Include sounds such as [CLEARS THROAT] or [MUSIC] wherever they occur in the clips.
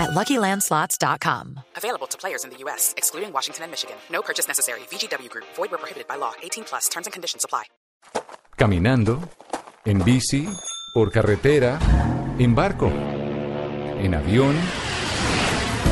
at LuckyLandSlots.com. Available to players in the U.S., excluding Washington and Michigan. No purchase necessary. VGW Group. Void where prohibited by law. 18 plus. Terms and conditions apply. Caminando, en bici, por carretera, en barco, en avión.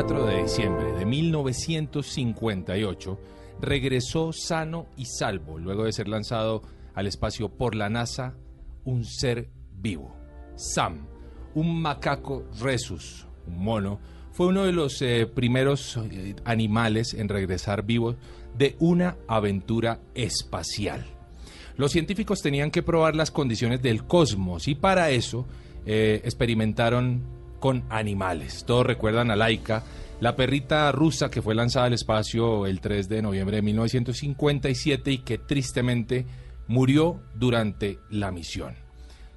4 de diciembre de 1958 regresó sano y salvo luego de ser lanzado al espacio por la NASA un ser vivo. Sam, un macaco rhesus, un mono, fue uno de los eh, primeros eh, animales en regresar vivos de una aventura espacial. Los científicos tenían que probar las condiciones del cosmos y para eso eh, experimentaron con animales. Todos recuerdan a Laika, la perrita rusa que fue lanzada al espacio el 3 de noviembre de 1957 y que tristemente murió durante la misión.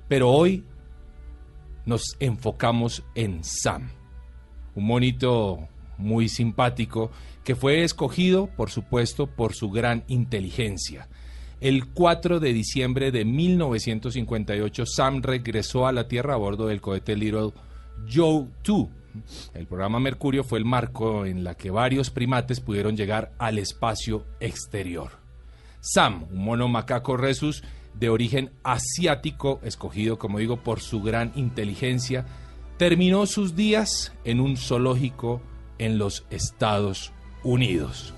Pero hoy nos enfocamos en Sam, un monito muy simpático que fue escogido, por supuesto, por su gran inteligencia. El 4 de diciembre de 1958, Sam regresó a la Tierra a bordo del cohete Little Joe 2. El programa Mercurio fue el marco en la que varios primates pudieron llegar al espacio exterior. Sam, un mono macaco rhesus de origen asiático, escogido, como digo, por su gran inteligencia, terminó sus días en un zoológico en los Estados Unidos.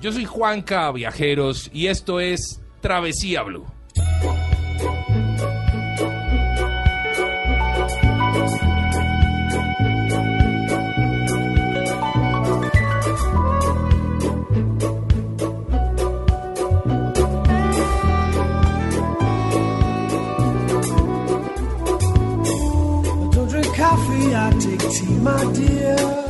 Yo soy Juanca Viajeros y esto es Travesía Blue. Tea, my dear.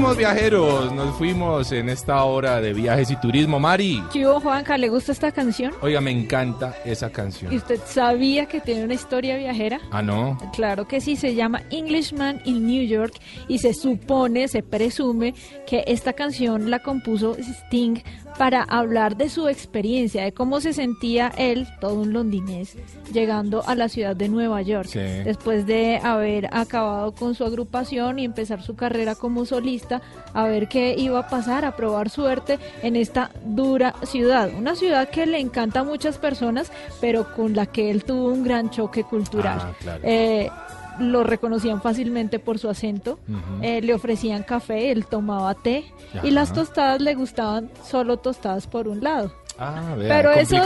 Fuimos viajeros, nos fuimos en esta hora de viajes y turismo. Mari, ¿Qué hubo, Juanca? ¿Le gusta esta canción? oiga, me encanta esa ¿Y canción. usted sabía que tiene una historia viajera? Ah, no. Claro que sí, se llama Englishman in New York y se supone, se presume que esta canción la compuso Sting para hablar de su experiencia, de cómo se sentía él, todo un londinés, llegando a la ciudad de Nueva York, Sí. después de haber acabado con su agrupación y empezar su carrera como solista, a ver qué iba a pasar, a probar suerte en esta dura ciudad, una ciudad que le encanta a muchas personas, pero con la que él tuvo un gran choque cultural. Ah, claro. Eh, lo reconocían fácilmente por su acento, eh, le ofrecían café, él tomaba té Ajá. y las tostadas le gustaban solo tostadas por un lado. Ah, vea, Pero eso,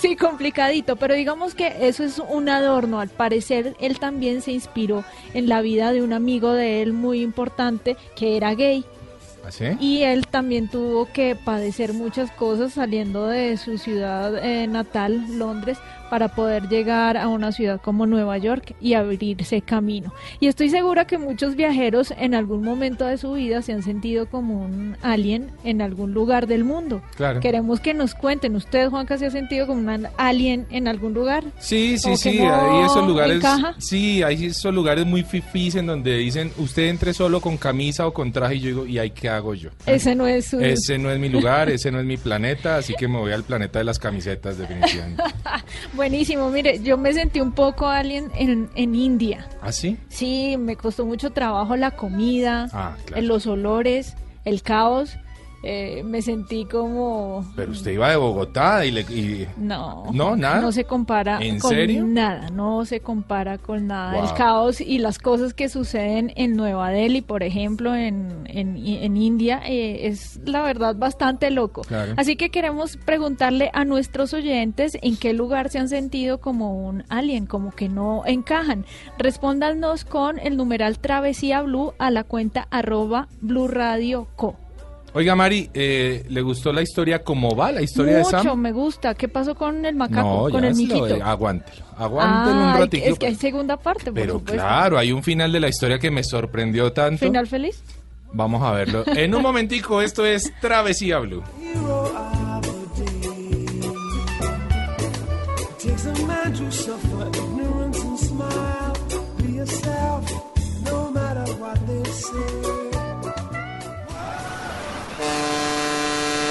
sí, complicadito, pero digamos que eso es un adorno. Al parecer, él también se inspiró en la vida de un amigo de él muy importante que era gay. ¿Ah, sí? Y él también tuvo que padecer muchas cosas saliendo de su ciudad eh, natal, Londres, para poder llegar a una ciudad como Nueva York y abrirse camino. Y estoy segura que muchos viajeros en algún momento de su vida se han sentido como un alien en algún lugar del mundo. Claro. Queremos que nos cuenten, ¿usted, Juanca, se ha sentido como un alien en algún lugar? Sí, sí, sí, no hay esos lugares, encaja. sí, hay esos lugares muy fifís en donde dicen, usted entre solo con camisa o con traje y yo digo, ¿y ahí qué hago yo? Ese no es su... Ese no es mi lugar, [LAUGHS] ese no es mi planeta, así que me voy al planeta de las camisetas definitivamente. [LAUGHS] Buenísimo, mire, yo me sentí un poco alien en, en India. ¿Ah, sí? Sí, me costó mucho trabajo la comida, Ah, claro. los olores, el caos. Eh, me sentí como... Pero usted iba de Bogotá y le... y- No, No, nada. No se compara ¿En con serio? nada, no se compara con nada. Wow. El caos y las cosas que suceden en Nueva Delhi, por ejemplo, en, en, en India, eh, es la verdad bastante loco. Claro. Así que queremos preguntarle a nuestros oyentes en qué lugar se han sentido como un alien, como que no encajan. Respóndanos con el numeral Travesía Blue a la cuenta arroba Blue Radio Co. Oiga, Mari, eh, ¿le gustó la historia cómo va, la historia de Mucho, Sam? me gusta. ¿Qué pasó con el macaco, no, con ya el lo de- aguántelo, aguántelo Ah, un ratito. es que hay segunda parte, por Pero supuesto. claro, hay un final de la historia que me sorprendió tanto. ¿Final feliz? Vamos a verlo. En un momentico, esto es Travesía Blue. Takes a man to suffer ignorance and smile. Be yourself,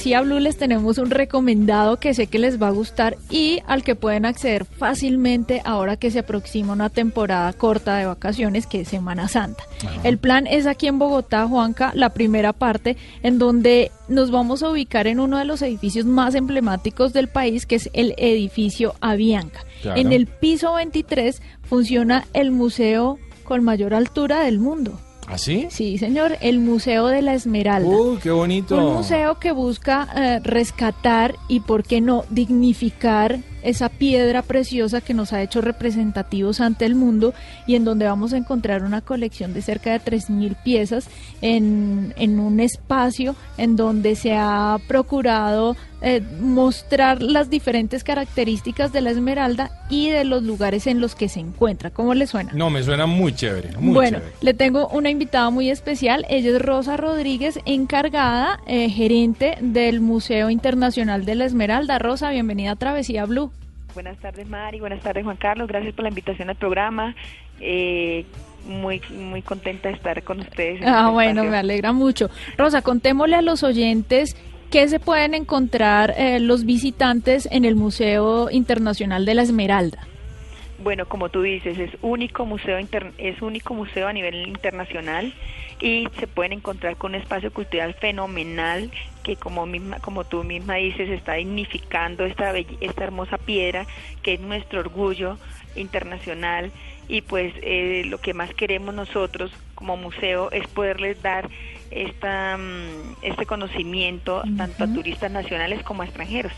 En Travesía Blue les tenemos un recomendado que sé que les va a gustar y al que pueden acceder fácilmente ahora que se aproxima una temporada corta de vacaciones que es Semana Santa. El plan es aquí en Bogotá, Juanca, la primera parte en donde nos vamos a ubicar en uno de los edificios más emblemáticos del país, que es el edificio Avianca. Claro. En el piso 23 funciona el museo con mayor altura del mundo. ¿Ah, sí? Sí, señor, el Museo de la Esmeralda. Uy, qué bonito. Un museo que busca eh, rescatar y, por qué no, dignificar esa piedra preciosa que nos ha hecho representativos ante el mundo y en donde vamos a encontrar una colección de cerca de 3.000 piezas en, en un espacio en donde se ha procurado eh, mostrar las diferentes características de la esmeralda y de los lugares en los que se encuentra. ¿Cómo le suena? No, me suena muy chévere, muy bueno, chévere. le tengo una invitada muy especial. Ella es Rosa Rodríguez, encargada, eh, gerente del Museo Internacional de la Esmeralda. Rosa, bienvenida a Travesía Blue. Buenas tardes, Mari. Buenas tardes, Juan Carlos. Gracias por la invitación al programa. Eh, muy muy contenta de estar con ustedes. Ah, este bueno, espacio. me alegra mucho. Rosa, contémosle a los oyentes qué se pueden encontrar eh, los visitantes en el Museo Internacional de la Esmeralda. Bueno, como tú dices, es único museo inter- es único museo a nivel internacional y se pueden encontrar con un espacio cultural fenomenal que como misma como tú misma dices está dignificando esta belle- esta hermosa piedra que es nuestro orgullo internacional y pues eh, lo que más queremos nosotros como museo es poderles dar esta mm, este conocimiento tanto a turistas nacionales como a extranjeros.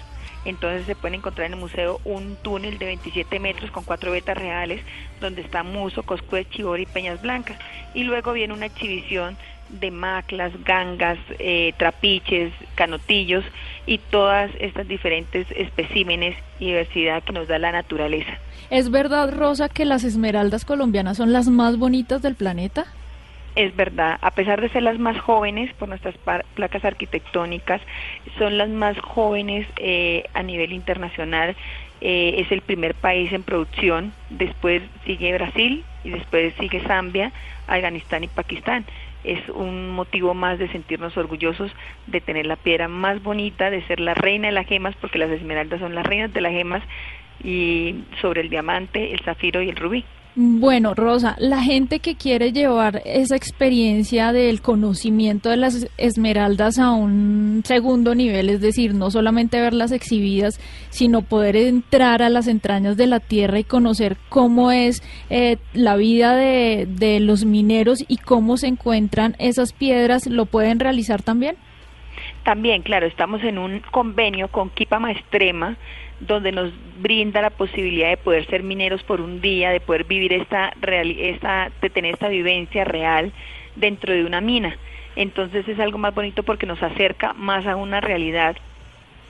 Entonces se pueden encontrar en el museo un túnel de 27 metros con cuatro vetas reales donde está Muso, Coscuez, Chivori y Peñas Blancas. Y luego viene una exhibición de maclas, gangas, eh, trapiches, canotillos y todas estas diferentes especímenes y diversidad que nos da la naturaleza. ¿Es verdad, Rosa, que las esmeraldas colombianas son las más bonitas del planeta? Es verdad, a pesar de ser las más jóvenes por nuestras placas arquitectónicas, son las más jóvenes eh, a nivel internacional. Eh, es el primer país en producción, después sigue Brasil y después sigue Zambia, Afganistán y Pakistán. Es un motivo más de sentirnos orgullosos de tener la piedra más bonita, de ser la reina de las gemas, porque las esmeraldas son las reinas de las gemas, y sobre el diamante, el zafiro y el rubí. Bueno, Rosa, la gente que quiere llevar esa experiencia del conocimiento de las esmeraldas a un segundo nivel, es decir, no solamente verlas exhibidas, sino poder entrar a las entrañas de la tierra y conocer cómo es eh, la vida de, de los mineros y cómo se encuentran esas piedras, ¿lo pueden realizar también? También, claro, estamos en un convenio con Kipama Extrema, donde nos brinda la posibilidad de poder ser mineros por un día, de poder vivir esta, real, esta de tener esta vivencia real dentro de una mina. Entonces es algo más bonito porque nos acerca más a una realidad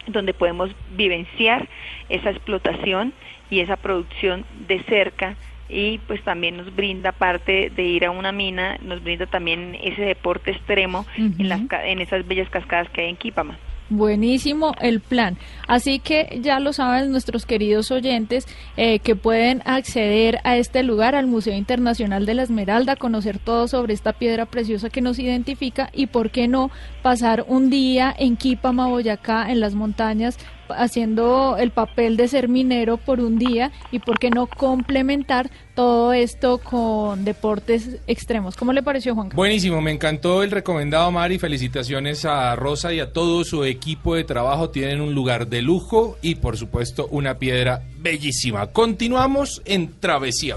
donde podemos vivenciar esa explotación y esa producción de cerca y pues también nos brinda parte de ir a una mina, nos brinda también ese deporte extremo en, las, en esas bellas cascadas que hay en Quipama. Buenísimo el plan. Así que ya lo saben nuestros queridos oyentes eh, que pueden acceder a este lugar, al Museo Internacional de la Esmeralda, conocer todo sobre esta piedra preciosa que nos identifica y, por qué no, pasar un día en Quipama, Boyacá, en las montañas, haciendo el papel de ser minero por un día y por qué no complementar todo esto con deportes extremos. ¿Cómo le pareció, Juan? Buenísimo, me encantó el recomendado, Mari. Felicitaciones a Rosa y a todo su equipo de trabajo. Tienen un lugar de lujo y, por supuesto, una piedra bellísima. Continuamos en Travesía.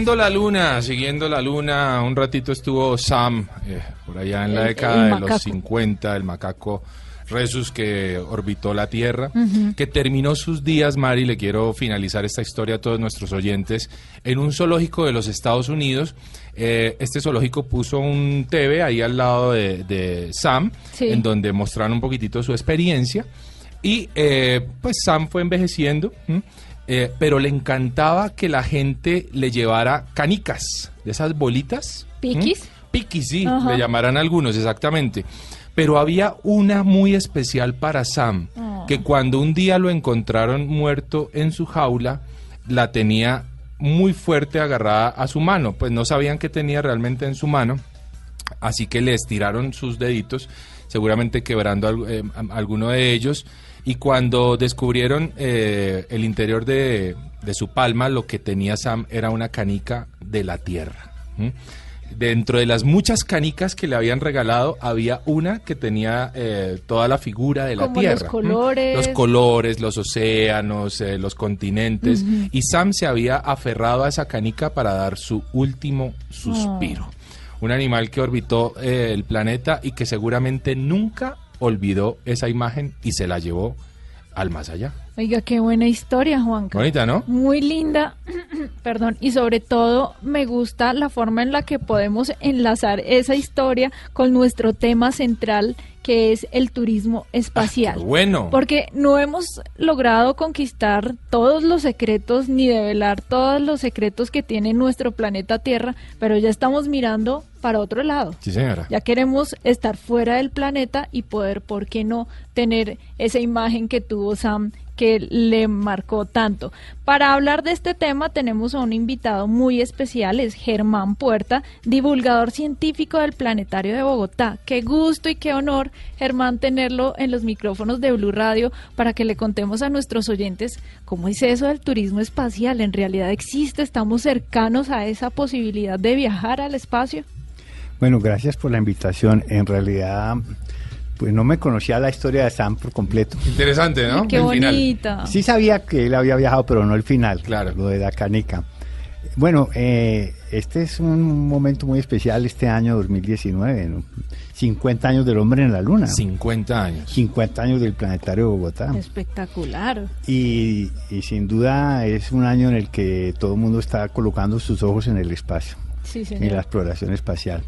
Siguiendo la luna, siguiendo la luna, un ratito estuvo Sam, eh, por allá en la El- década el de los macaco. 50, el macaco Resus que orbitó la Tierra, que terminó sus días, Mari, le quiero finalizar esta historia a todos nuestros oyentes, en un zoológico de los Estados Unidos. Eh, este zoológico puso un TV ahí al lado de, de Sam, Sí. en donde mostraron un poquitito su experiencia. Y eh, pues Sam fue envejeciendo, ¿m? Eh, pero le encantaba que la gente le llevara canicas, de esas bolitas. ¿Piquis? Piquis, sí, Ajá. le llamarán algunos, exactamente. Pero había una muy especial para Sam, Oh. que cuando un día lo encontraron muerto en su jaula, la tenía muy fuerte agarrada a su mano, pues no sabían qué tenía realmente en su mano, así que le estiraron sus deditos, seguramente quebrando eh, alguno de ellos, y cuando descubrieron eh, el interior de, de su palma, lo que tenía Sam era una canica de la tierra. Dentro de las muchas canicas que le habían regalado, había una que tenía eh, toda la figura de la Como los tierra. ¿m? colores. Los colores, los océanos, eh, los continentes. Y Sam se había aferrado a esa canica para dar su último suspiro. Un animal que orbitó el planeta y que seguramente nunca olvidó esa imagen y se la llevó al más allá. Oiga, qué buena historia, Juanca. Bonita, ¿no? Muy linda, [CLEARS THROAT] perdón, y sobre todo me gusta la forma en la que podemos enlazar esa historia con nuestro tema central que es el turismo espacial. Qué bueno. Porque no hemos logrado conquistar todos los secretos ni develar todos los secretos que tiene nuestro planeta Tierra, pero ya estamos mirando para otro lado. Sí, señora. Ya queremos estar fuera del planeta y poder, ¿por qué no?, tener esa imagen que tuvo Sam que le marcó tanto. Para hablar de este tema tenemos a un invitado muy especial, es Germán Puerta, divulgador científico del Planetario de Bogotá. Qué gusto y qué honor, Germán, tenerlo en los micrófonos de Blue Radio para que le contemos a nuestros oyentes cómo es eso del turismo espacial. ¿En realidad existe? ¿Estamos cercanos a esa posibilidad de viajar al espacio? Bueno, gracias por la invitación. En realidad Pues no me conocía la historia de Sam por completo. Interesante, ¿no? Qué El final. bonita. Sí sabía que él había viajado, pero no el final, Claro. lo de la canica. Bueno, eh, este es un momento muy especial este año 2019, ¿no? 50 años del hombre en la luna, 50 años. 50 años del planetario de Bogotá. Espectacular. Y, y sin duda es un año en el que todo el mundo está colocando sus ojos en el espacio, Sí, en señor. la exploración espacial.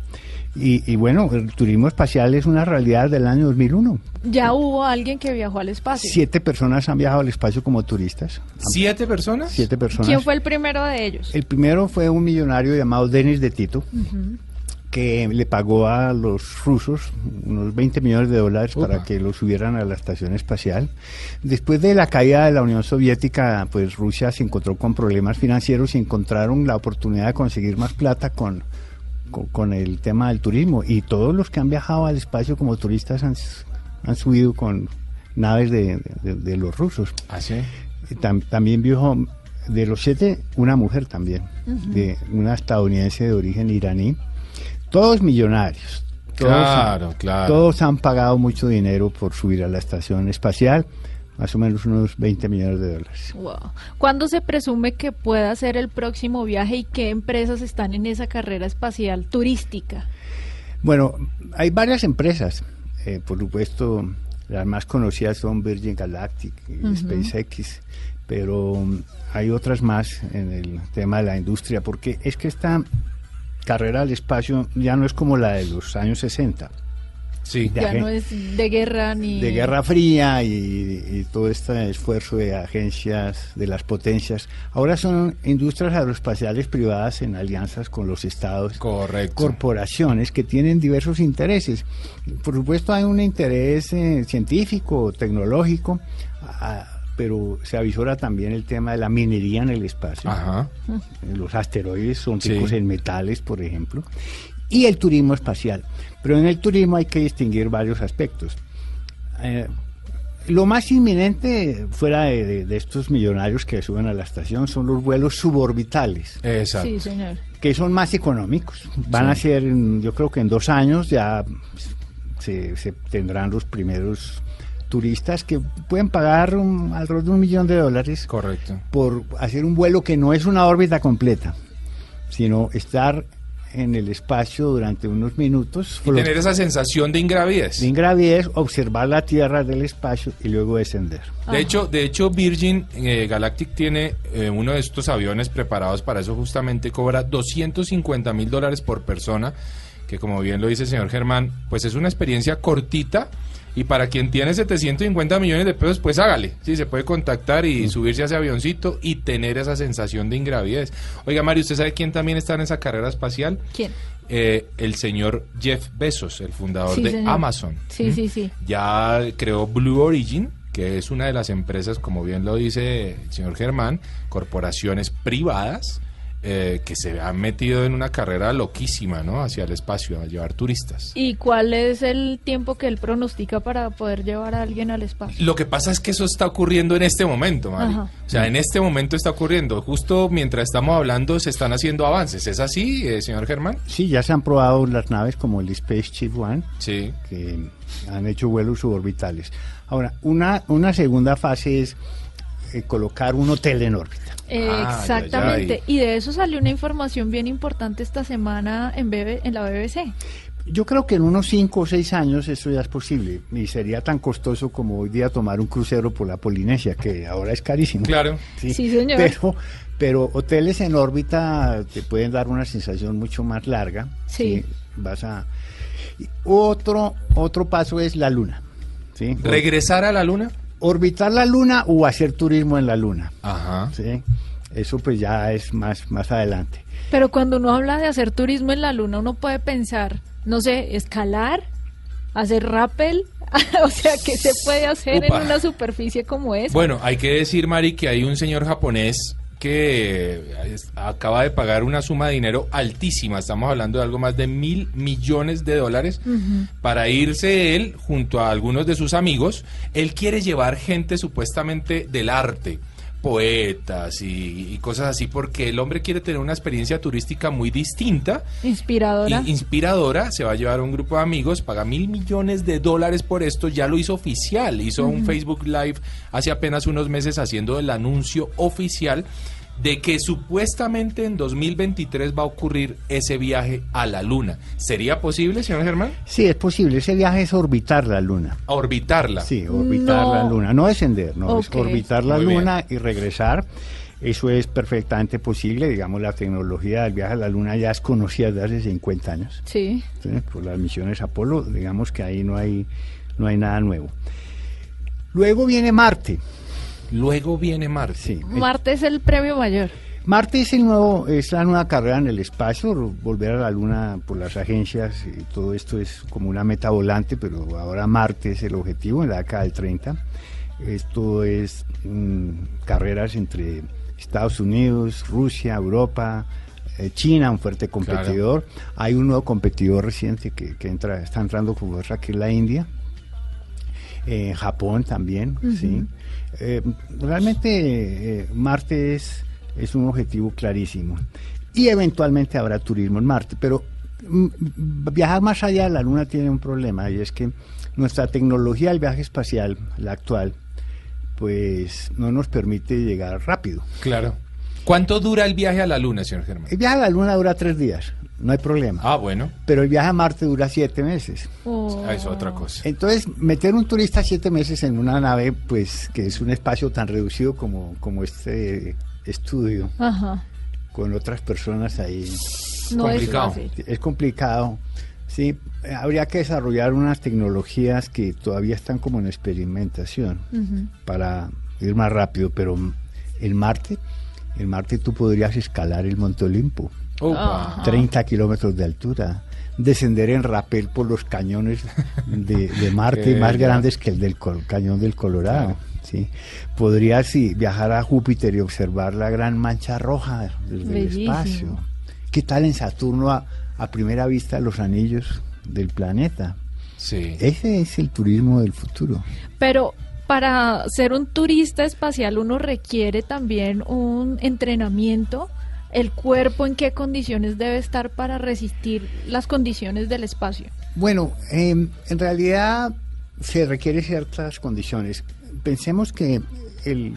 Y, y bueno, el turismo espacial es una realidad del año 2001. Ya hubo alguien que viajó al espacio. Siete personas han viajado al espacio como turistas. ¿Siete personas? Siete personas. ¿Quién fue el primero de ellos? El primero fue un millonario llamado Denis de Tito, que le pagó a los rusos unos 20 millones de dólares para que lo subieran a la estación espacial. Después de la caída de la Unión Soviética, pues Rusia se encontró con problemas financieros y encontraron la oportunidad de conseguir más plata con, con, con el tema del turismo. Y todos los que han viajado al espacio como turistas han, han subido con naves de- de- de los rusos. ¿Ah, sí? Y tam- también viajó de los siete una mujer también, de una estadounidense de origen iraní. Todos millonarios. Todos, Claro, claro. Todos han pagado mucho dinero por subir a la estación espacial, más o menos unos 20 millones de dólares. Wow. ¿Cuándo se presume que pueda ser el próximo viaje y qué empresas están en esa carrera espacial turística? Bueno, hay varias empresas, eh, por supuesto, las más conocidas son Virgin Galactic y SpaceX, pero um, hay otras más en el tema de la industria, porque es que esta carrera al espacio ya no es como la de los años 60, Sí. De Ya no es de guerra ni... de Guerra Fría y, y todo este esfuerzo de agencias de las potencias. Ahora son industrias aeroespaciales privadas en alianzas con los estados Correcto. corporaciones que tienen diversos intereses. Por supuesto hay un interés eh, científico, tecnológico, ah, pero se avisora también el tema de la minería en el espacio. Ajá. Los asteroides son Sí. ricos en metales, por ejemplo, y el turismo espacial. Pero en el turismo hay que distinguir varios aspectos. Eh, lo más inminente fuera de, de- de estos millonarios que suben a la estación son los vuelos suborbitales Exacto. Sí, señor. que son más económicos. Van a ser, yo creo que en dos años ya se, se tendrán los primeros turistas que pueden pagar un- alrededor de un millón de dólares Correcto. por hacer un vuelo que no es una órbita completa, sino estar en el espacio durante unos minutos, Y tener esa sensación de ingravidez. sin gravidez, observar la Tierra del espacio y luego descender. De hecho, de hecho Virgin eh, Galactic tiene eh, uno de estos aviones preparados para eso justamente cobra 250 mil dólares por persona, que como bien lo dice el señor Germán, pues es una experiencia cortita y para quien tiene 750 millones de pesos, pues hágale, sí, se puede contactar y subirse a ese avioncito y tener esa sensación de ingravidez. Oiga, Mario, ¿usted sabe quién también está en esa carrera espacial? ¿Quién? Eh, el señor Jeff Bezos, el fundador Sí, de señor. Amazon. Sí, ¿Mm? sí, sí. ya creó Blue Origin, que es una de las empresas, como bien lo dice el señor Germán, corporaciones privadas eh, que se han metido en una carrera loquísima, ¿no? Hacia el espacio, a llevar turistas. ¿Y cuál es el tiempo que él pronostica para poder llevar a alguien al espacio? Lo que pasa es que eso está ocurriendo en este momento, Mari. Ajá. O sea, en este momento está ocurriendo. Justo mientras estamos hablando se están haciendo avances. ¿Es así, eh, señor Germán? Sí, ya se han probado las naves como el Spaceship One, Sí. que han hecho vuelos suborbitales. Ahora, una, una segunda fase es eh, colocar un hotel en órbita. Ah, Exactamente. ya, ya. Y de eso salió una información bien importante esta semana en, BB en la BBC. Yo creo que en unos 5 o 6 años eso ya es posible y sería tan costoso como hoy día tomar un crucero por la Polinesia, que ahora es carísimo. Claro. Sí, señor. Pero, pero hoteles en órbita te pueden dar una sensación mucho más larga. Sí. Vas a... Otro, otro paso es la luna. ¿sí? ¿Regresar a la luna? Orbitar la luna o hacer turismo en la luna. Ajá. ¿sí? Eso pues ya es más, más adelante. Pero cuando uno habla de hacer turismo en la luna, uno puede pensar, no sé, escalar, hacer rappel. [LAUGHS] o sea, ¿qué se puede hacer Upa. en una superficie como esa? Bueno, hay que decir, Mari, que hay un señor japonés que es- acaba de pagar una suma de dinero altísima, estamos hablando de algo más de mil millones de dólares, para irse él junto a algunos de sus amigos. Él quiere llevar gente supuestamente del arte poetas y, y cosas así, porque el hombre quiere tener una experiencia turística muy distinta. Inspiradora. inspiradora, se va a llevar a un grupo de amigos, paga mil millones de dólares por esto, ya lo hizo oficial, hizo un Facebook Live hace apenas unos meses haciendo el anuncio oficial de que supuestamente en 2023 va a ocurrir ese viaje a la Luna. ¿Sería posible, señor Germán? Sí, es posible. Ese viaje es orbitar la Luna. A orbitarla. Sí, orbitar No. la Luna. No descender, no, es orbitar la Muy bien. Luna y regresar. Eso es perfectamente posible. Digamos, la tecnología del viaje a la Luna ya es conocida desde hace 50 años. Sí. ¿sí? Por las misiones Apolo, digamos que ahí no hay, no hay nada nuevo. Luego viene Marte. Luego viene Marte. Sí. Marte es el premio mayor. Marte es el nuevo, es la nueva carrera en el espacio, volver a la Luna por las agencias y todo esto es como una meta volante, pero ahora Marte es el objetivo en la década del 30. Esto es mm, carreras entre Estados Unidos, Rusia, Europa, eh, China, un fuerte competidor. Hay un nuevo competidor reciente que, que entra, está entrando con fuerza, que es la India. Eh, Japón también, sí. Eh, realmente eh, Marte es, es un objetivo clarísimo. Y eventualmente habrá turismo en Marte, pero mm, viajar más allá de la Luna tiene un problema y es que nuestra tecnología del viaje espacial, la actual, pues no nos permite llegar rápido. Claro. ¿Cuánto dura el viaje a la Luna, señor Germán? El viaje a la Luna dura tres días, no hay problema. Ah, bueno. Pero el viaje a Marte dura siete meses. Oh. Ah, Es otra cosa. Entonces, meter un turista siete meses en una nave, pues que es un espacio tan reducido como, como este estudio, Ajá. con otras personas ahí, No Complicado. es fácil. es complicado. Sí, habría que desarrollar unas tecnologías que todavía están como en experimentación Ujú. para ir más rápido, pero en Marte, en Marte tú podrías escalar el Monte Olimpo. Opa. 30 kilómetros de altura, descender en rapel por los cañones de, de Marte más grandes que el del col- cañón del Colorado. Claro. ¿sí? Podrías sí, viajar a Júpiter y observar la gran mancha roja desde el espacio. ¿Qué tal en Saturno a, a primera vista los anillos del planeta? Sí. Ese es el turismo del futuro. Pero para ser un turista espacial uno requiere también un entrenamiento. El cuerpo en qué condiciones debe estar para resistir las condiciones del espacio. Bueno, em, en realidad se requiere ciertas condiciones. Pensemos que el-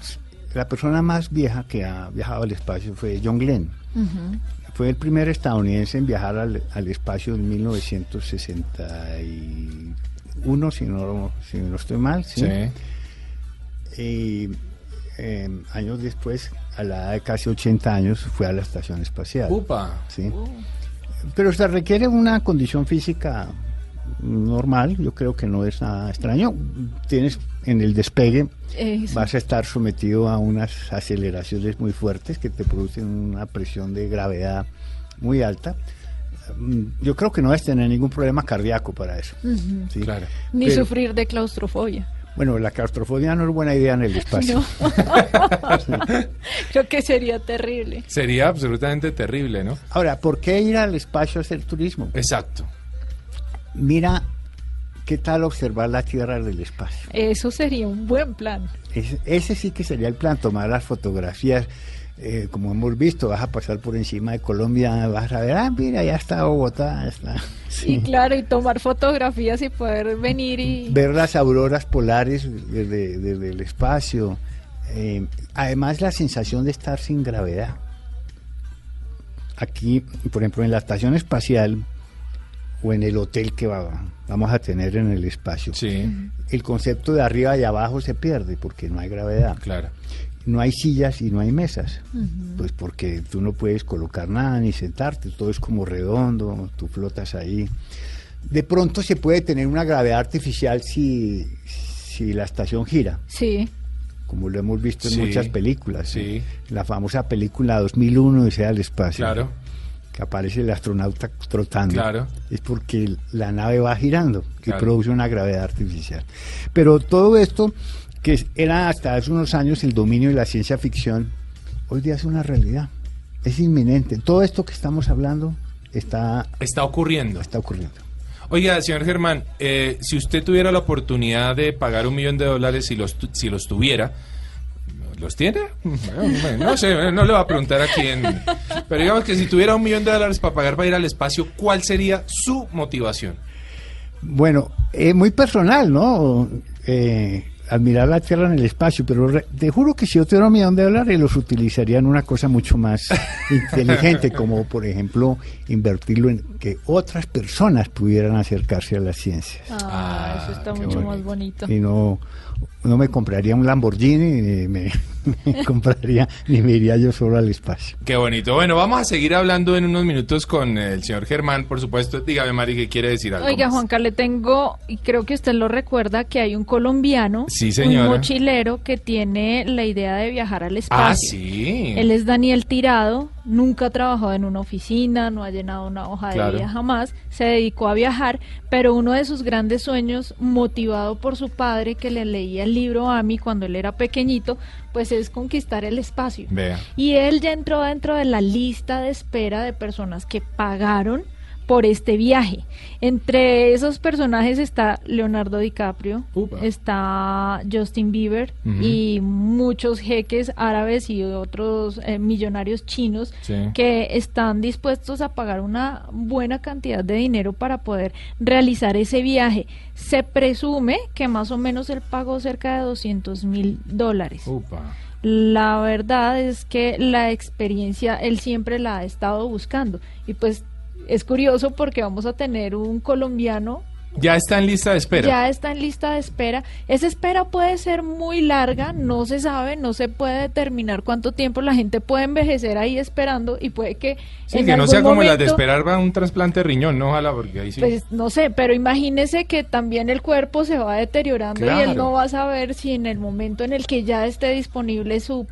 la persona más vieja que ha viajado al espacio fue John Glenn. Fue el primer estadounidense en viajar al, al espacio en 1961, si no, si no estoy mal. ¿sí? Sí. Y em, años después, a la edad de casi 80 años, fue a la estación espacial. Upa. ¿sí? Pero se requiere una condición física normal, yo creo que no es nada extraño. Tienes en el despegue, Eso. vas a estar sometido a unas aceleraciones muy fuertes que te producen una presión de gravedad muy alta. Yo creo que no vas a tener ningún problema cardíaco para eso. ¿sí? Claro. Ni Pero- sufrir de claustrofobia. Bueno, la claustrofobia no es buena idea en el espacio. No. [LAUGHS] Creo que sería terrible. Sería absolutamente terrible, ¿no? Ahora, ¿por qué ir al espacio a hacer turismo? Exacto. Mira, ¿qué tal observar la Tierra del espacio? Eso sería un buen plan. Ese sí que sería el plan, tomar las fotografías. Eh, como hemos visto, vas a pasar por encima de Colombia, vas a ver, ah, mira, ya está Bogotá, ya está. Sí. Y claro, y tomar fotografías y poder venir y... Ver las auroras polares desde, desde el espacio. eh, además, la sensación de estar sin gravedad. Aquí, por ejemplo, en la estación espacial o en el hotel que va- vamos a tener en el espacio, Sí, el concepto de arriba y abajo se pierde porque no hay gravedad. claro. No hay sillas y no hay mesas, pues porque tú no puedes colocar nada ni sentarte, todo es como redondo, tú flotas ahí. De pronto se puede tener una gravedad artificial si, si la estación gira, Sí, como lo hemos visto en Sí, muchas películas. sí. La famosa película 2001, sea el espacio, Claro, que aparece el astronauta trotando. Claro. Es porque la nave va girando y Claro. produce una gravedad artificial. Pero todo esto, que era hasta hace unos años el dominio de la ciencia ficción, hoy día es una realidad. Es inminente. Todo esto que estamos hablando está, está ocurriendo. está ocurriendo. Oiga, señor Germán, eh, si usted tuviera la oportunidad de pagar un millón de dólares, si los, si los tuviera, ¿Los tiene? Bueno, no sé, no le voy a preguntar a quién. Pero digamos que si tuviera un millón de dólares para pagar para ir al espacio, ¿cuál sería su motivación? Bueno, es muy personal, ¿no? Eh, admirar la Tierra en el espacio, pero re- te juro que si yo tuviera un millón de dólares los utilizaría en una cosa mucho más [LAUGHS] inteligente, como por ejemplo invertirlo en que otras personas pudieran acercarse a la ciencia. Ah, eso está qué mucho más bonito. Y no, no me compraría un Lamborghini, ni me, me [LAUGHS] compraría, ni me iría yo solo al espacio. Qué bonito. Bueno, vamos a seguir hablando en unos minutos con el señor Germán, por supuesto. Dígame, Mari, ¿qué quiere decir algo? Oiga, más? Juanca, le tengo, y creo que usted lo recuerda, que hay un colombiano, Sí, un mochilero que tiene la idea de viajar al espacio. Ah, sí. Él es Daniel Tirado, nunca ha trabajado en una oficina, no ha llenado una hoja Claro. de vida jamás, se dedicó a viajar, pero uno de sus grandes sueños, motivado por su padre que le leía el libro a mí cuando él era pequeñito, pues es conquistar el espacio. Vea. Y él ya entró dentro de la lista de espera de personas que pagaron por este viaje. Entre esos personajes está Leonardo DiCaprio, Upa. está Justin Bieber y muchos jeques árabes y otros eh, millonarios chinos Sí. que están dispuestos a pagar una buena cantidad de dinero para poder realizar ese viaje. Se presume que más o menos él pagó cerca de 200 mil dólares. Upa. La verdad es que la experiencia él siempre la ha estado buscando y pues es curioso porque vamos a tener un colombiano Ya está en lista de espera. ya está en lista de espera. Esa espera puede ser muy larga, no se sabe, no se puede determinar cuánto tiempo la gente puede envejecer ahí esperando y puede que Sí, en que no sea como las de esperar va un trasplante de riñón, no, ojalá, porque ahí sí. Pues no sé, pero imagínese que también el cuerpo se va deteriorando y él no va a saber si en el momento en el que ya esté disponible su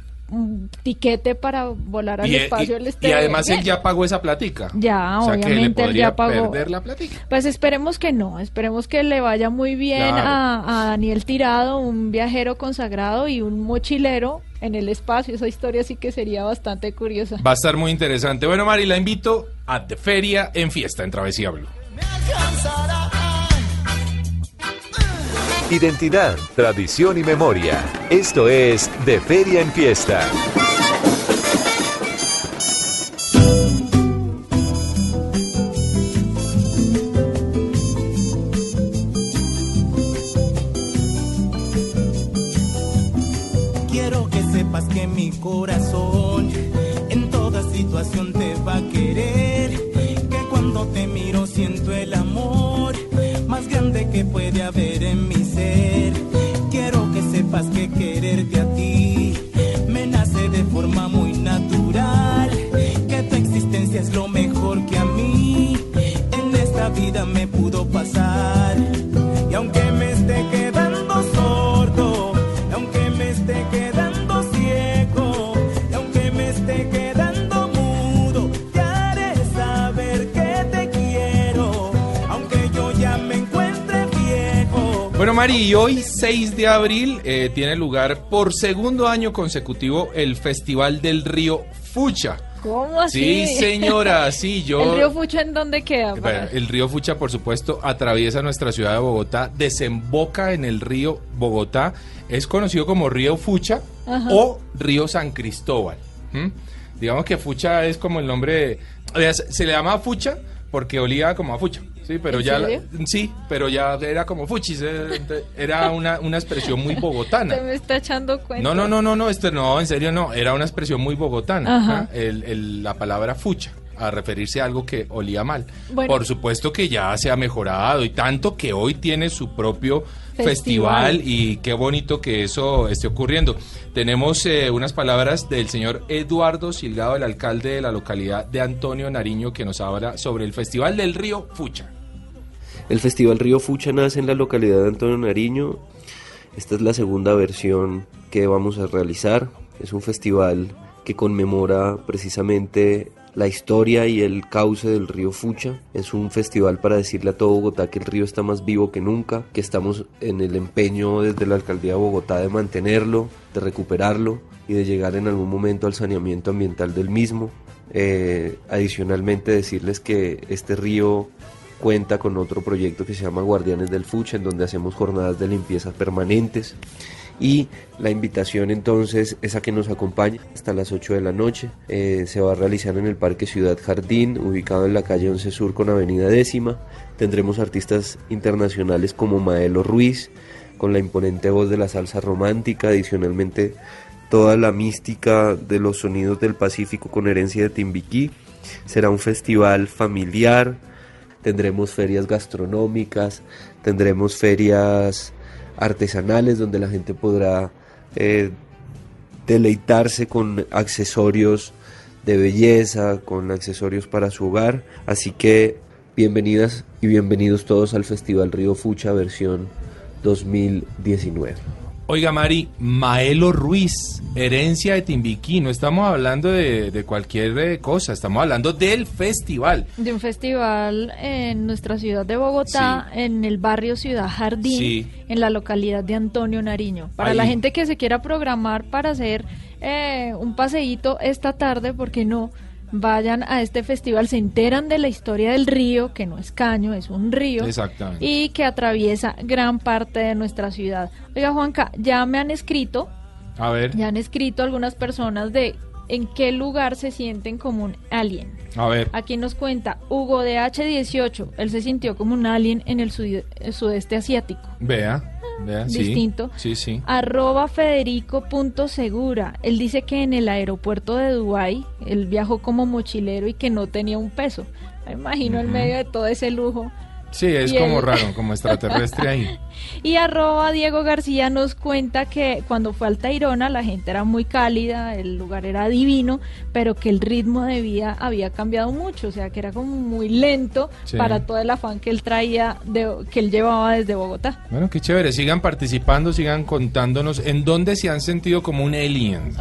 tiquete para volar al y, espacio y- él esté y además él ya [LAUGHS] pagó esa platica. Ya, o sea, que le obviamente él ya pagó. perder la platica. Pues esperemos que no, esperemos que le vaya muy bien Claro. a, a Daniel Tirado, un viajero consagrado y un mochilero en el espacio. Esa historia sí que sería bastante curiosa. Va a estar muy interesante. Bueno, Mari, la invito a The Feria en Fiesta, en Travesía Blue. Identidad, tradición y memoria. Esto es De Feria en Fiesta. Mari, y hoy, 6 de abril, eh, tiene lugar por segundo año consecutivo el Festival del Río Fucha. ¿Cómo así? Sí, señora, sí, [LAUGHS] yo... ¿El río Fucha en dónde queda? Bueno, el río Fucha, por supuesto, atraviesa nuestra ciudad de Bogotá, desemboca en el río Bogotá, es conocido como río Fucha Ajá. o río San Cristóbal. Digamos que Fucha es como el nombre, de- o sea, se se le llama Fucha porque olía como a Fucha. Sí, pero ¿En ya serio? sí, pero ya era como Fuchis, eh, era una, una expresión muy bogotana. [LAUGHS] Se me está echando cuenta. No, no, no, no, no, esto no, en serio no, era una expresión muy bogotana. ¿ah? el- la palabra fucha, a referirse a algo que olía mal. Bueno. Por supuesto que ya se ha mejorado y tanto que hoy tiene su propio festival, Festival. y qué bonito que eso esté ocurriendo. Tenemos eh, unas palabras del señor Eduardo Silgado, el alcalde de la localidad de Antonio Nariño, que nos habla sobre el Festival del Río Fucha. El Festival Río Fucha nace en la localidad de Antonio Nariño. Esta es la segunda versión que vamos a realizar. Es un festival que conmemora precisamente la historia y el cauce del río Fucha. Es un festival para decirle a todo Bogotá que el río está más vivo que nunca, que estamos en el empeño desde la alcaldía de Bogotá de mantenerlo, de recuperarlo y de llegar en algún momento al saneamiento ambiental del mismo. Eh, adicionalmente decirles que este río cuenta con otro proyecto que se llama Guardianes del Fucha, en donde hacemos jornadas de limpieza permanentes y la invitación entonces es a que nos acompañe hasta las 8 de la noche. Eh, se va a realizar en el Parque Ciudad Jardín, ubicado en la calle 11 Sur con Avenida Décima. Tendremos artistas internacionales como Maelo Ruiz, con la imponente voz de la salsa romántica, adicionalmente toda la mística de los sonidos del Pacífico con herencia de Timbiquí. Será un festival familiar, tendremos ferias gastronómicas, tendremos ferias artesanales donde la gente podrá eh, deleitarse con accesorios de belleza, con accesorios para su hogar. Así que bienvenidas y bienvenidos todos al Festival Río Fucha versión 2019. Oiga, Mari, Maelo Ruiz, herencia de Timbiquí. No estamos hablando de, de cualquier eh, cosa, estamos hablando del festival. De un festival en nuestra ciudad de Bogotá, en el barrio Ciudad Jardín, Sí. en la localidad de Antonio Nariño. Para Ahí. la gente que se quiera programar para hacer eh, un paseíto esta tarde, porque no? Vayan a este festival, se enteran de la historia del río, que no es caño, es un río. Exactamente. Y que atraviesa gran parte de nuestra ciudad. Oiga, Juanca, ya me han escrito A ver, ya han escrito algunas personas de en qué lugar se sienten como un alien. a ver. Aquí nos cuenta Hugo de H18, él se sintió como un alien en el sud- el sudeste asiático. Vea, Distinto. Sí, sí. Arroba Federico.segura, él dice que en el aeropuerto de Dubái él viajó como mochilero y que no tenía un peso. Me imagino en Ujú. medio de todo ese lujo. Sí, es Y como raro, como extraterrestre ahí. [LAUGHS] Y arroba Diego García nos cuenta que cuando fue al Tayrona la gente era muy cálida, el lugar era divino, pero que el ritmo de vida había cambiado mucho, o sea que era como muy lento Sí. para todo el afán que él traía, de, que él llevaba desde Bogotá. Bueno, qué chévere. Sigan participando, sigan contándonos en dónde se han sentido como un alien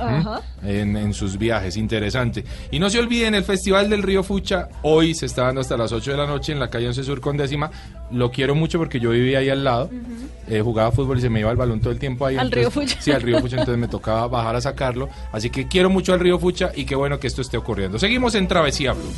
en sus viajes. Interesante. Y no se olviden, el Festival del Río Fucha hoy se está dando hasta las 8 de la noche en la calle 11 Sur con décima. Lo quiero mucho porque yo vivía ahí al lado. Eh, jugaba fútbol y se me iba el balón todo el tiempo ahí. Al entonces- Río Fucha. Sí, al Río Fucha, entonces me tocaba bajar a sacarlo. Así que quiero mucho al Río Fucha y qué bueno que esto esté ocurriendo. Seguimos en Travesía Blue.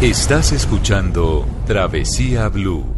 Estás escuchando Travesía Blue.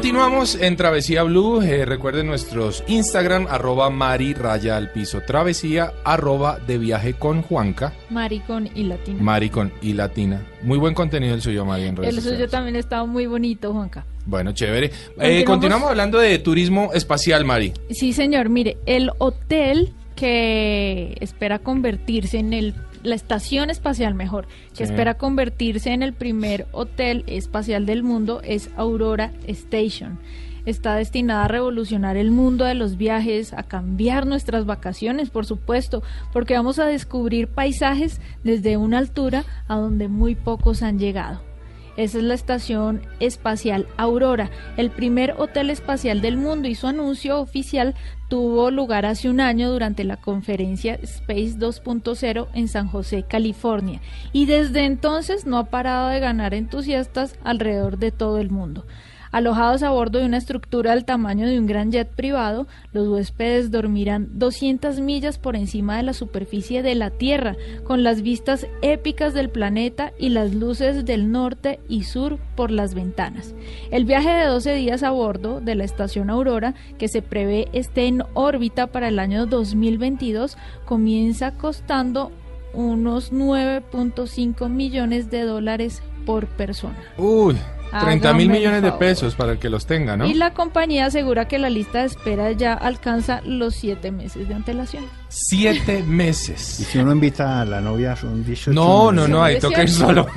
Continuamos en Travesía Blue. Eh, recuerden nuestros Instagram, arroba Mari Raya al piso Travesía, arroba de viaje con Juanca, Maricón y Latina. Mari con y Latina. Muy buen contenido el suyo, Mari, en redes el suyo también estaba muy bonito, Juanca. Bueno, chévere. Eh, continuamos hablando de turismo espacial, Mari. Sí, señor. Mire, el hotel que espera convertirse en el la estación espacial mejor, que Sí. espera convertirse en el primer hotel espacial del mundo es Aurora Station. Está destinada a revolucionar el mundo de los viajes, a cambiar nuestras vacaciones, por supuesto, porque vamos a descubrir paisajes desde una altura a donde muy pocos han llegado. Esa es la estación espacial Aurora, el primer hotel espacial del mundo y su anuncio oficial tuvo lugar hace un año durante la conferencia Space 2.0 en San José, California. Y desde entonces no ha parado de ganar entusiastas alrededor de todo el mundo. Alojados a bordo de una estructura del tamaño de un gran jet privado, los huéspedes dormirán 200 millas por encima de la superficie de la Tierra, con las vistas épicas del planeta y las luces del norte y sur por las ventanas. El viaje de 12 días a bordo de la estación Aurora, que se prevé esté en órbita para el año 2022, comienza costando unos 9.5 millones de dólares por persona. Uy, 30 mil Hágame el millones de pesos para el que los tenga, ¿no? Y la compañía asegura que la lista de espera ya alcanza los siete meses de antelación. Siete [LAUGHS] Y meses. si uno invita a la novia, son 18 No, no, meses. no, ahí toca ir solo. [LAUGHS]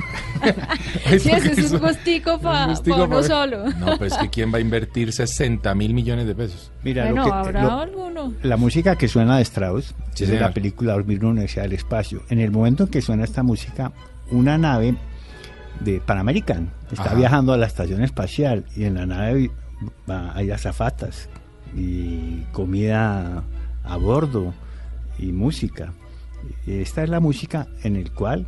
Sí, ese es un gustico para uno pa- solo. No, pues que quién va a invertir 60 mil millones de pesos. Mira, bueno, lo que, habrá lo- alguno. La música que suena de Strauss, Sí, es de señor. la película Dormir en una Universidad del Espacio. En el momento en que suena esta música, una nave de Pan American está Ajá. viajando a la estación espacial y en la nave hay azafatas y comida a bordo y música. Y Esta es la música en el cual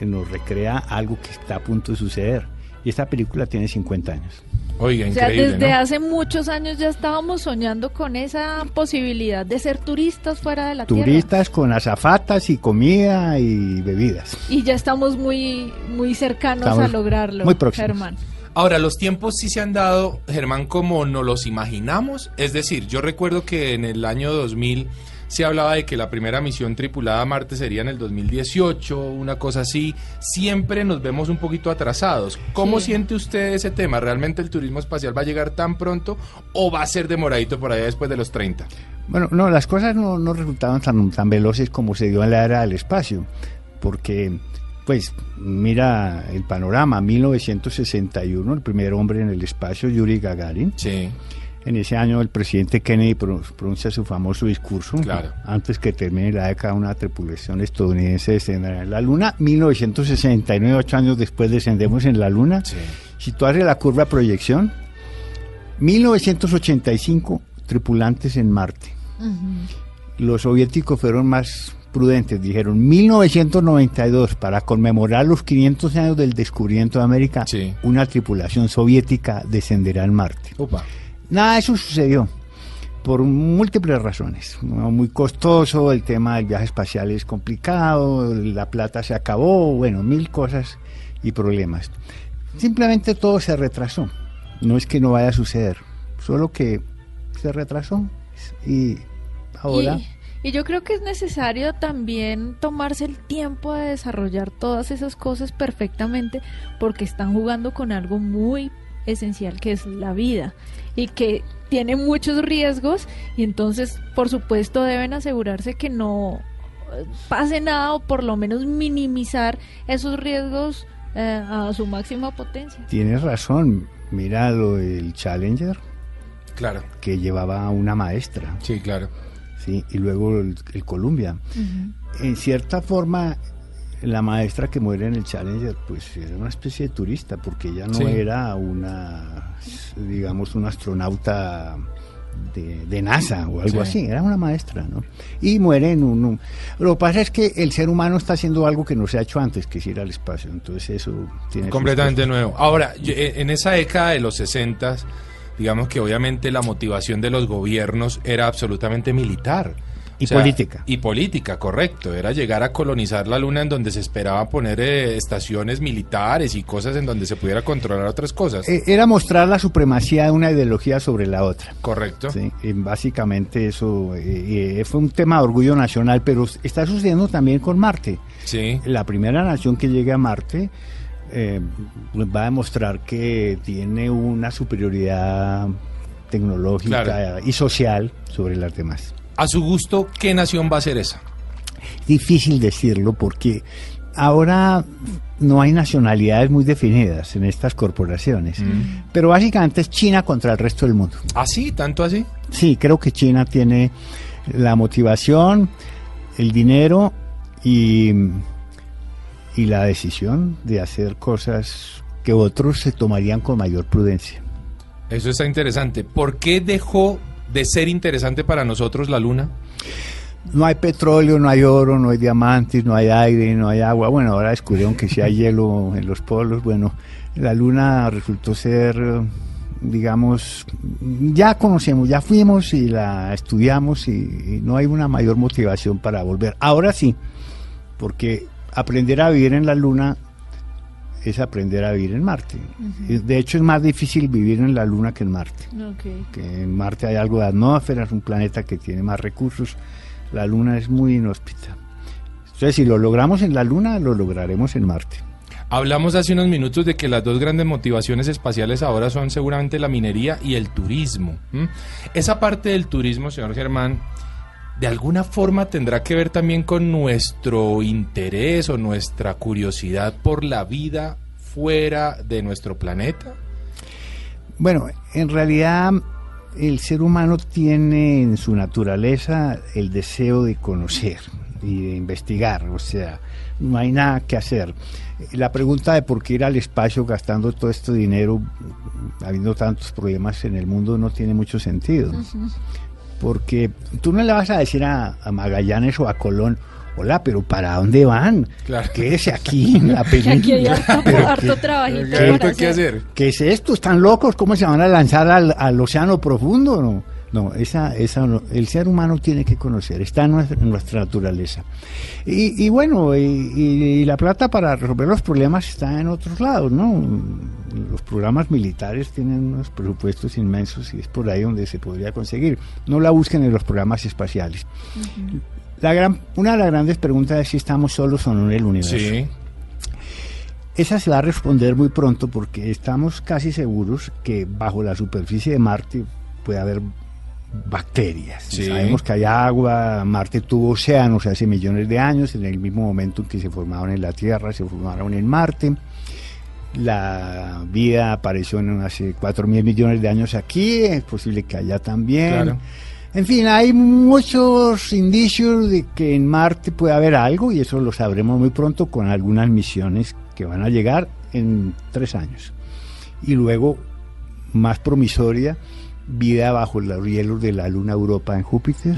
nos recrea algo que está a punto de suceder. Y esta película tiene 50 años. Oiga, O sea, increíble, desde ¿no? hace muchos años ya estábamos soñando con esa posibilidad de ser turistas fuera de la Tierra. Turistas con azafatas y comida y bebidas. Y ya estamos muy, muy cercanos Estamos a lograrlo, muy próximos. Germán. Ahora, los tiempos sí se han dado, Germán, como nos los imaginamos. Es decir, yo recuerdo que en el año 2000 se hablaba de que la primera misión tripulada a Marte sería en el 2018, una cosa así. Siempre nos vemos un poquito atrasados. ¿Cómo Sí. siente usted ese tema? ¿Realmente el turismo espacial va a llegar tan pronto o va a ser demoradito por allá después de los 30? Bueno, no, las cosas no, no resultaban tan, tan veloces como se dio en la era del espacio, porque, pues, mira el panorama, 1961, el primer hombre en el espacio, Yuri Gagarin. Sí. En ese año el presidente Kennedy pro- pronuncia su famoso discurso, Claro. antes que termine la década, una tripulación estadounidense descenderá en la Luna. 1969, ocho años después, descendemos en la Luna. Sí. Si tú haces la curva de proyección, 1985 tripulantes en Marte. Los soviéticos fueron más prudentes, dijeron 1992 para conmemorar los 500 años del descubrimiento de América, Sí. una tripulación soviética descenderá en Marte. Opa. Nada eso sucedió por múltiples razones. Muy costoso, el tema del viaje espacial es complicado, la plata se acabó, bueno, mil cosas y problemas. Simplemente todo se retrasó. No es que no vaya a suceder, solo que se retrasó y ahora... Y, y yo creo que es necesario también tomarse el tiempo de desarrollar todas esas cosas perfectamente porque están jugando con algo muy esencial que es la vida y que tiene muchos riesgos y entonces por supuesto deben asegurarse que no eh, pase nada o por lo menos minimizar esos riesgos eh, a su máxima potencia. Tienes razón, mira lo del Challenger Claro. que llevaba a una maestra, Sí, claro. ¿sí? y luego el, el Columbia. En cierta forma, la maestra que muere en el Challenger, pues era una especie de turista, porque ella no Sí. era una, digamos, una astronauta de, de NASA o algo Sí. así, era una maestra, ¿no? Y muere en un, un- Lo que pasa es que el ser humano está haciendo algo que no se ha hecho antes, que es ir al espacio, entonces eso tiene... Completamente nuevo. Ahora, eh, en esa década de los 60, digamos que obviamente la motivación de los gobiernos era absolutamente militar. Y política. Y política, correcto. Era llegar a colonizar la luna en donde se esperaba poner eh, estaciones militares y cosas en donde se pudiera controlar otras cosas. Eh, Era mostrar la supremacía de una ideología sobre la otra. correcto. Sí, y básicamente eso eh, eh, fue un tema de orgullo nacional, pero está sucediendo también con Marte. Sí. La primera nación que llegue a Marte va a demostrar que tiene una superioridad tecnológica Claro. y social sobre las demás. A su gusto, ¿qué nación va a ser esa? Difícil decirlo porque ahora no hay nacionalidades muy definidas en estas corporaciones, Mm. pero básicamente es China contra el resto del mundo. ¿Ah, sí? ¿Tanto así? Sí, creo que China tiene la motivación, el dinero y, y la decisión de hacer cosas que otros se tomarían con mayor prudencia. Eso está interesante. ¿Por qué dejó de ser interesante para nosotros la luna? No hay petróleo, no hay oro, no hay diamantes, no hay aire, no hay agua. Bueno, ahora descubrieron que sí hay hielo en los polos. Bueno, la luna resultó ser, digamos, ya conocemos, ya fuimos y la estudiamos y, y no hay una mayor motivación para volver. Ahora sí, porque aprender a vivir en la luna es aprender a vivir en Marte. De hecho, es más difícil vivir en la luna que en Marte que en Marte hay algo de atmósfera, es un planeta que tiene más recursos, la Luna es muy inhóspita. Entonces, si lo logramos en la Luna, lo lograremos en Marte. Hablamos hace unos minutos de que las dos grandes motivaciones espaciales ahora son seguramente la minería y el turismo. Esa parte del turismo, señor Germán, de alguna forma tendrá que ver también con nuestro interés o nuestra curiosidad por la vida fuera de nuestro planeta. Bueno, en realidad el ser humano tiene en su naturaleza el deseo de conocer y de investigar, o sea, no hay nada que hacer. La pregunta de por qué ir al espacio gastando todo este dinero, habiendo tantos problemas en el mundo, no tiene mucho sentido. Porque tú no le vas a decir a, a Magallanes o a Colón, hola, pero ¿para dónde van? Claro. Quédese aquí [LAUGHS] en la Que aquí hay península. harto, Pero harto ¿qué- trabajito. ¿Qué es esto? ¿Están locos? ¿Cómo se van a lanzar al, al océano profundo? No, no esa, esa no. el ser humano tiene que conocer, está en nuestra, en nuestra naturaleza. Y, y bueno, y, y la plata para resolver los problemas está en otros lados, ¿no? Los programas militares tienen unos presupuestos inmensos y es por ahí donde se podría conseguir. No la busquen en los programas espaciales. La gran, una de las grandes preguntas es si estamos solos o no en el universo. Sí. Esa se va a responder muy pronto porque estamos casi seguros que bajo la superficie de Marte puede haber bacterias. Sí. Sabemos que hay agua, Marte tuvo océanos hace millones de años, en el mismo momento en que se formaron en la Tierra, se formaron en Marte. La vida apareció en hace 4 mil millones de años aquí, es posible que allá también. Claro. En fin, hay muchos indicios de que en Marte puede haber algo y eso lo sabremos muy pronto con algunas misiones que van a llegar en tres años. Y luego, más promisoria, vida bajo los hielos de la luna Europa en Júpiter,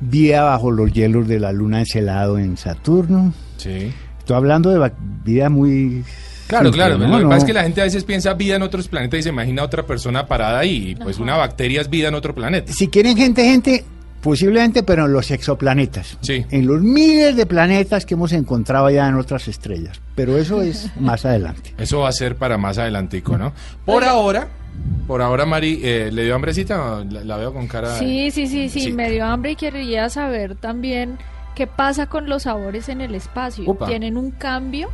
vida bajo los hielos de la luna Encelado en Saturno. Sí. Estoy hablando de vida muy... Claro, claro. ¿no? Lo que No- pasa es que la gente a veces piensa vida en otros planetas y se imagina otra persona parada ahí. y Pues una bacteria es vida en otro planeta. Si quieren gente, gente, posiblemente, pero en los exoplanetas. Sí. En los miles de planetas que hemos encontrado ya en otras estrellas. Pero eso es [LAUGHS] más adelante. Eso va a ser para más adelantico, ¿no? Por ahora, por ahora, Mari, eh, ¿le dio hambrecita? La, la veo con cara... de- Sí, sí, sí, sí, Sí. me dio hambre y quería saber también qué pasa con los sabores en el espacio. ¿Tienen un cambio?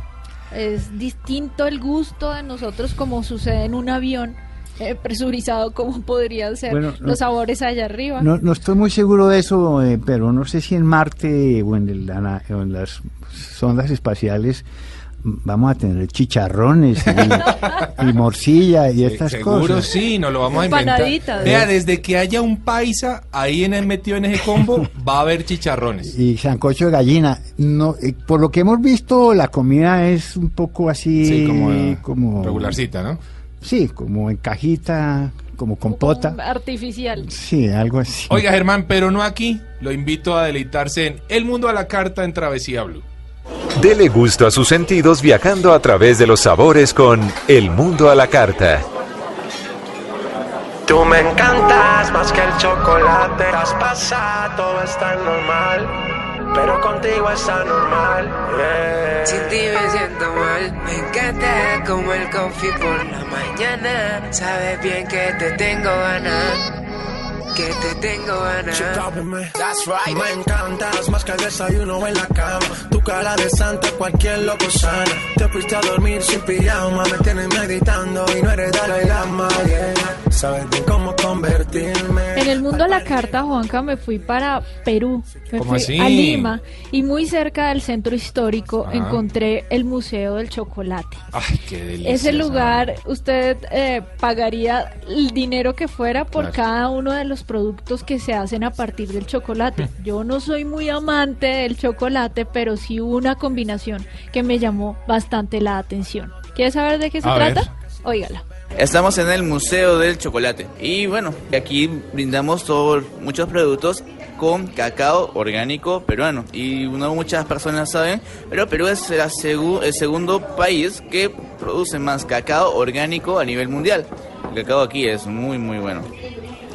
¿Es distinto el gusto de nosotros como sucede en un avión eh, presurizado como podrían ser Bueno, no- los sabores allá arriba? No, no estoy muy seguro de eso, eh, pero no sé si en Marte o en, el o en las sondas espaciales vamos a tener chicharrones y, y morcilla y estas Seguro cosas. sí, nos lo vamos a inventar. Empanaditas. Vea, desde que haya un paisa ahí en el metido en ese combo, va a haber chicharrones. Y sancocho de gallina. No, eh, por lo que hemos visto, la comida es un poco así Sí, como, como regularcita, ¿no? Sí, como en cajita, como compota. Artificial. Sí, algo así. Oiga, Germán, pero no aquí. Lo invito a deleitarse en El Mundo a la Carta en Travesía Blue. Dele gusto a sus sentidos viajando a través de los sabores con El Mundo a la Carta. Tú me encantas más que el chocolate. Traspasa, todo está normal. Pero contigo está normal. yeah. Sin ti me siento mal, me encanta como el coffee por la mañana. Sabes bien que te tengo ganas, que te tengo ganas. Chúpame. Me encantas más que el desayuno en la cama. Tu cara de santa, cualquier loco sana. Te fuiste a dormir sin pijama. Me tienes meditando y no eres Dalai Lama. Yeah. Sabes bien cómo convertirme. En el mundo a la carta, Juanca, me fui para Perú. Me ¿Cómo fui así? a Lima. Y muy cerca del centro histórico Ajá. encontré el Museo del Chocolate. Ay, qué delicia. Ese lugar, usted eh, pagaría el dinero que fuera por Claro. cada uno de los productos que se hacen a partir del chocolate. [LAUGHS] Yo no soy muy amante del chocolate, pero sí hubo una combinación que me llamó bastante la atención. ¿Quiere saber de qué se A trata? ver. Óigala. Estamos en el Museo del Chocolate y bueno, aquí brindamos todos muchos productos con cacao orgánico peruano y no muchas personas saben, pero Perú es la segu- el segundo país que produce más cacao orgánico a nivel mundial. El cacao aquí es muy muy bueno.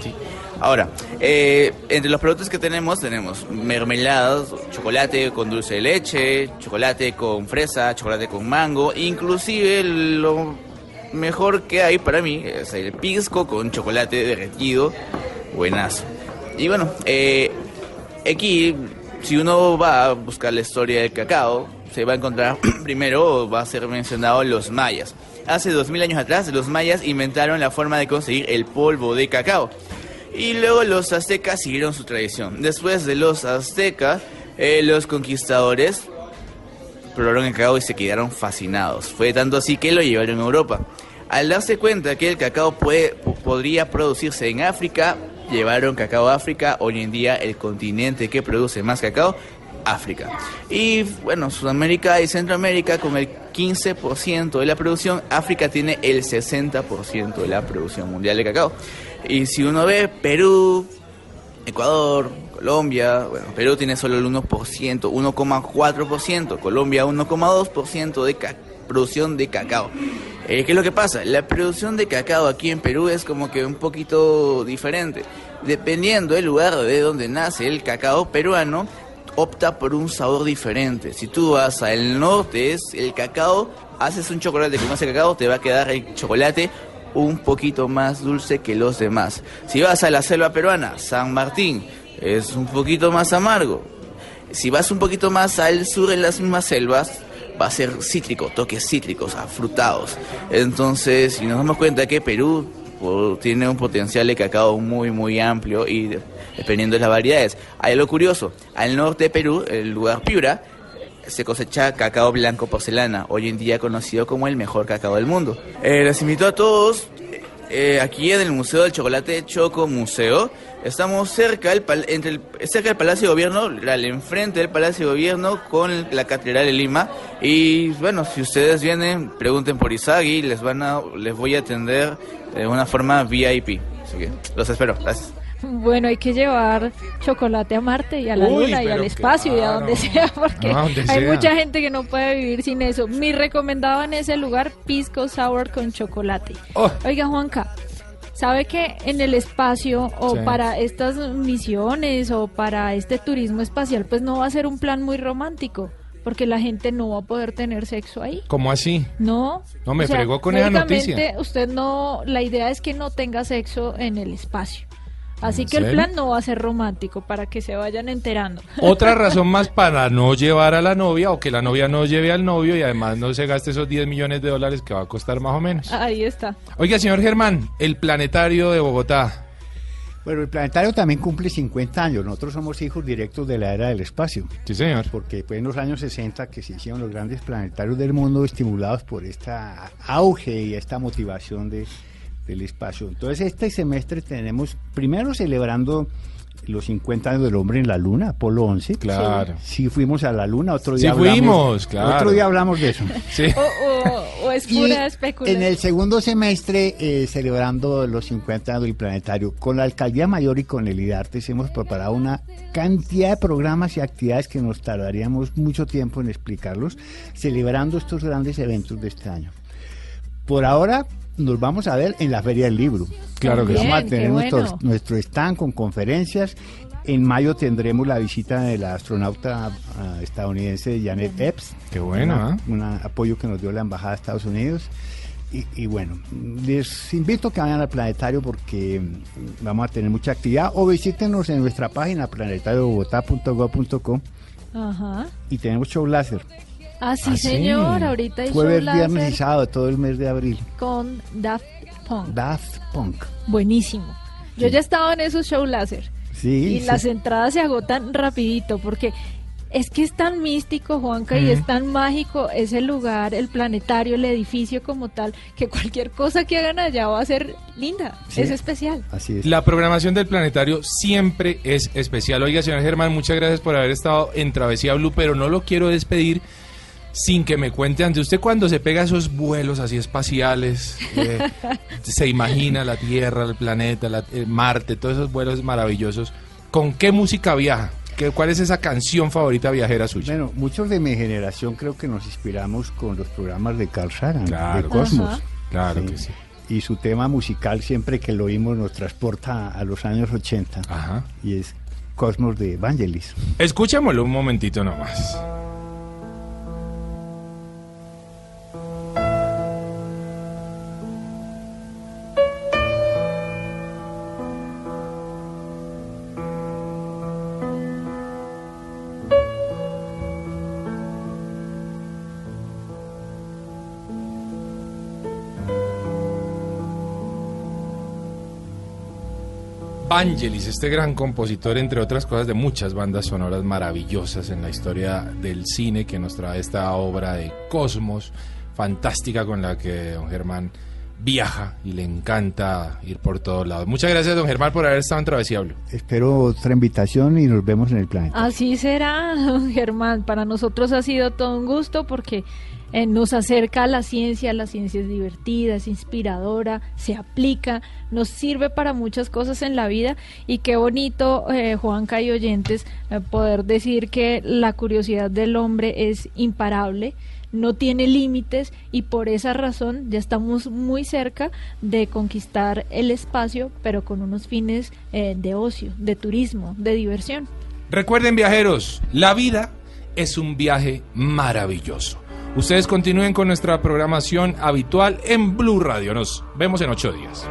Sí. Ahora, eh, entre los productos que tenemos tenemos mermeladas, chocolate con dulce de leche, chocolate con fresa, chocolate con mango, inclusive lo mejor que hay para mí es el pisco con chocolate derretido, buenazo. Y bueno, eh, aquí si uno va a buscar la historia del cacao, se va a encontrar [CLEARS THROAT] primero va a ser mencionado los mayas. Hace 2000 años atrás los mayas inventaron la forma de conseguir el polvo de cacao. Y luego los aztecas siguieron su tradición. Después de los aztecas, eh, los conquistadores probaron el cacao y se quedaron fascinados. Fue tanto así que lo llevaron a Europa. Al darse cuenta que el cacao puede, po- podría producirse en África, llevaron cacao a África. Hoy en día el continente que produce más cacao, África. Y bueno, Sudamérica y Centroamérica con el 15% de la producción, África tiene el 60% de la producción mundial de cacao. Y si uno ve Perú, Ecuador, Colombia, bueno, Perú tiene solo el 1%, 1,4%, Colombia 1,2% de producción de cacao. Eh, ¿Qué es lo que pasa? La producción de cacao aquí en Perú es como que un poquito diferente. Dependiendo del lugar de donde nace el cacao peruano, opta por un sabor diferente. Si tú vas al norte, es el cacao, haces un chocolate con ese cacao, te va a quedar el chocolate un poquito más dulce que los demás. Si vas a la selva peruana, San Martín, es un poquito más amargo. Si vas un poquito más al sur en las mismas selvas, va a ser cítrico, toques cítricos, afrutados. Entonces, si nos damos cuenta que Perú tiene un potencial de cacao muy, muy amplio y de- dependiendo de las variedades. Hay algo curioso, al norte de Perú, el lugar Piura, se cosecha cacao blanco porcelana, hoy en día conocido como el mejor cacao del mundo. Eh, les invito a todos eh, aquí en el Museo del Chocolate Choco Museo. Estamos cerca del, entre el- cerca del Palacio de Gobierno, al enfrente del Palacio de Gobierno con la Catedral de Lima. Y bueno, si ustedes vienen, pregunten por Isagi, les van a, les voy a atender de una forma VIP. Así que los espero. Gracias. [LAUGHS] Bueno, hay que llevar chocolate a Marte y a la Uy, Luna y al espacio y a donde sea, porque donde hay sea. mucha gente que no puede vivir sin eso. Mi recomendado en ese lugar, pisco sour con chocolate. Oh. Oiga, Juanca, ¿sabe que en el espacio o Sí. para estas misiones o para este turismo espacial, pues no va a ser un plan muy romántico? Porque la gente no va a poder tener sexo ahí. ¿Cómo así? No. No, me O sea, fregó con esa noticia. Usted no, la idea es que no tenga sexo en el espacio. Así ¿En que el plan no va a ser romántico para que se vayan enterando. [LAUGHS] Otra razón más para no llevar a la novia o que la novia no lleve al novio y además no se gaste esos 10 millones de dólares que va a costar más o menos. Ahí está. Oiga, señor Germán, el planetario de Bogotá. Bueno, el planetario también cumple 50 años. Nosotros somos hijos directos de la era del espacio. Sí, señor. Porque fue en los años 60 que se hicieron los grandes planetarios del mundo estimulados por este auge y esta motivación de, del espacio. Entonces, este semestre tenemos, primero celebrando los 50 años del hombre en la luna, Apolo 11. Claro. Sí, fuimos a la luna, otro Sí día hablamos. fuimos, claro. Otro día hablamos de eso. [LAUGHS] Sí. O, o- o es Y pura especulación. En el segundo semestre, eh, celebrando los 50 años del planetario, con la Alcaldía Mayor y con el IDARTES hemos preparado una cantidad de programas y actividades que nos tardaríamos mucho tiempo en explicarlos, celebrando estos grandes eventos de este año. Por ahora nos vamos a ver en la Feria del Libro. Claro que sí. Vamos a Bien, tener nuestro, stand con conferencias. En mayo tendremos la visita de la astronauta ah, estadounidense Janet Epps. Qué bueno, ¿ah? un apoyo que nos dio la Embajada de Estados Unidos. Y, y bueno, les invito a que vayan al planetario porque mm, vamos a tener mucha actividad o visítenos en nuestra página planetariobogotá.gov.co Ajá. y tenemos show láser. Ah, sí, Ah, sí. señor. Ahorita hay show Jueves, viernes y sábado, todo el mes de abril. con Daft Punk. Daft Punk. Buenísimo. Yo Sí. ya he estado en esos show láser. Sí, y sí. las entradas se agotan rapidito porque es que es tan místico, Juanca, y es tan mágico ese lugar, el planetario, el edificio como tal, que cualquier cosa que hagan allá va a ser linda, Sí. es especial. Así es. La programación del planetario siempre es especial. Oiga, señor Germán, muchas gracias por haber estado en Travesía Blue, pero no lo quiero despedir sin que me cuente ante usted cuando se pega esos vuelos así espaciales, eh, [LAUGHS] se imagina la Tierra, el planeta, la- eh, Marte, todos esos vuelos maravillosos. ¿Con qué música viaja? ¿Qué, ¿Cuál es esa canción favorita viajera suya? Bueno, muchos de mi generación creo que nos inspiramos con los programas de Carl Sagan, Claro. de Cosmos. Ajá. Claro que sí. Y su tema musical, siempre que lo oímos, nos transporta a los años 80. Ajá. Y es Cosmos de Vangelis. Escuchémoslo un momentito nomás. Vangelis, este gran compositor, entre otras cosas, de muchas bandas sonoras maravillosas en la historia del cine, que nos trae esta obra de Cosmos, fantástica con la que don Germán viaja y le encanta ir por todos lados. Muchas gracias, don Germán, por haber estado en Travesía Blue. Espero otra invitación y nos vemos en el planeta. Así será, don Germán. Para nosotros ha sido todo un gusto porque eh, nos acerca a la ciencia, la ciencia es divertida, es inspiradora, se aplica, nos sirve para muchas cosas en la vida y qué bonito, eh, Juanca y oyentes, eh, poder decir que la curiosidad del hombre es imparable no tiene límites y por esa razón ya estamos muy cerca de conquistar el espacio, pero con unos fines eh, de ocio, de turismo, de diversión. Recuerden viajeros, la vida es un viaje maravilloso. Ustedes continúen con nuestra programación habitual en Blue Radio. Nos vemos en ocho días.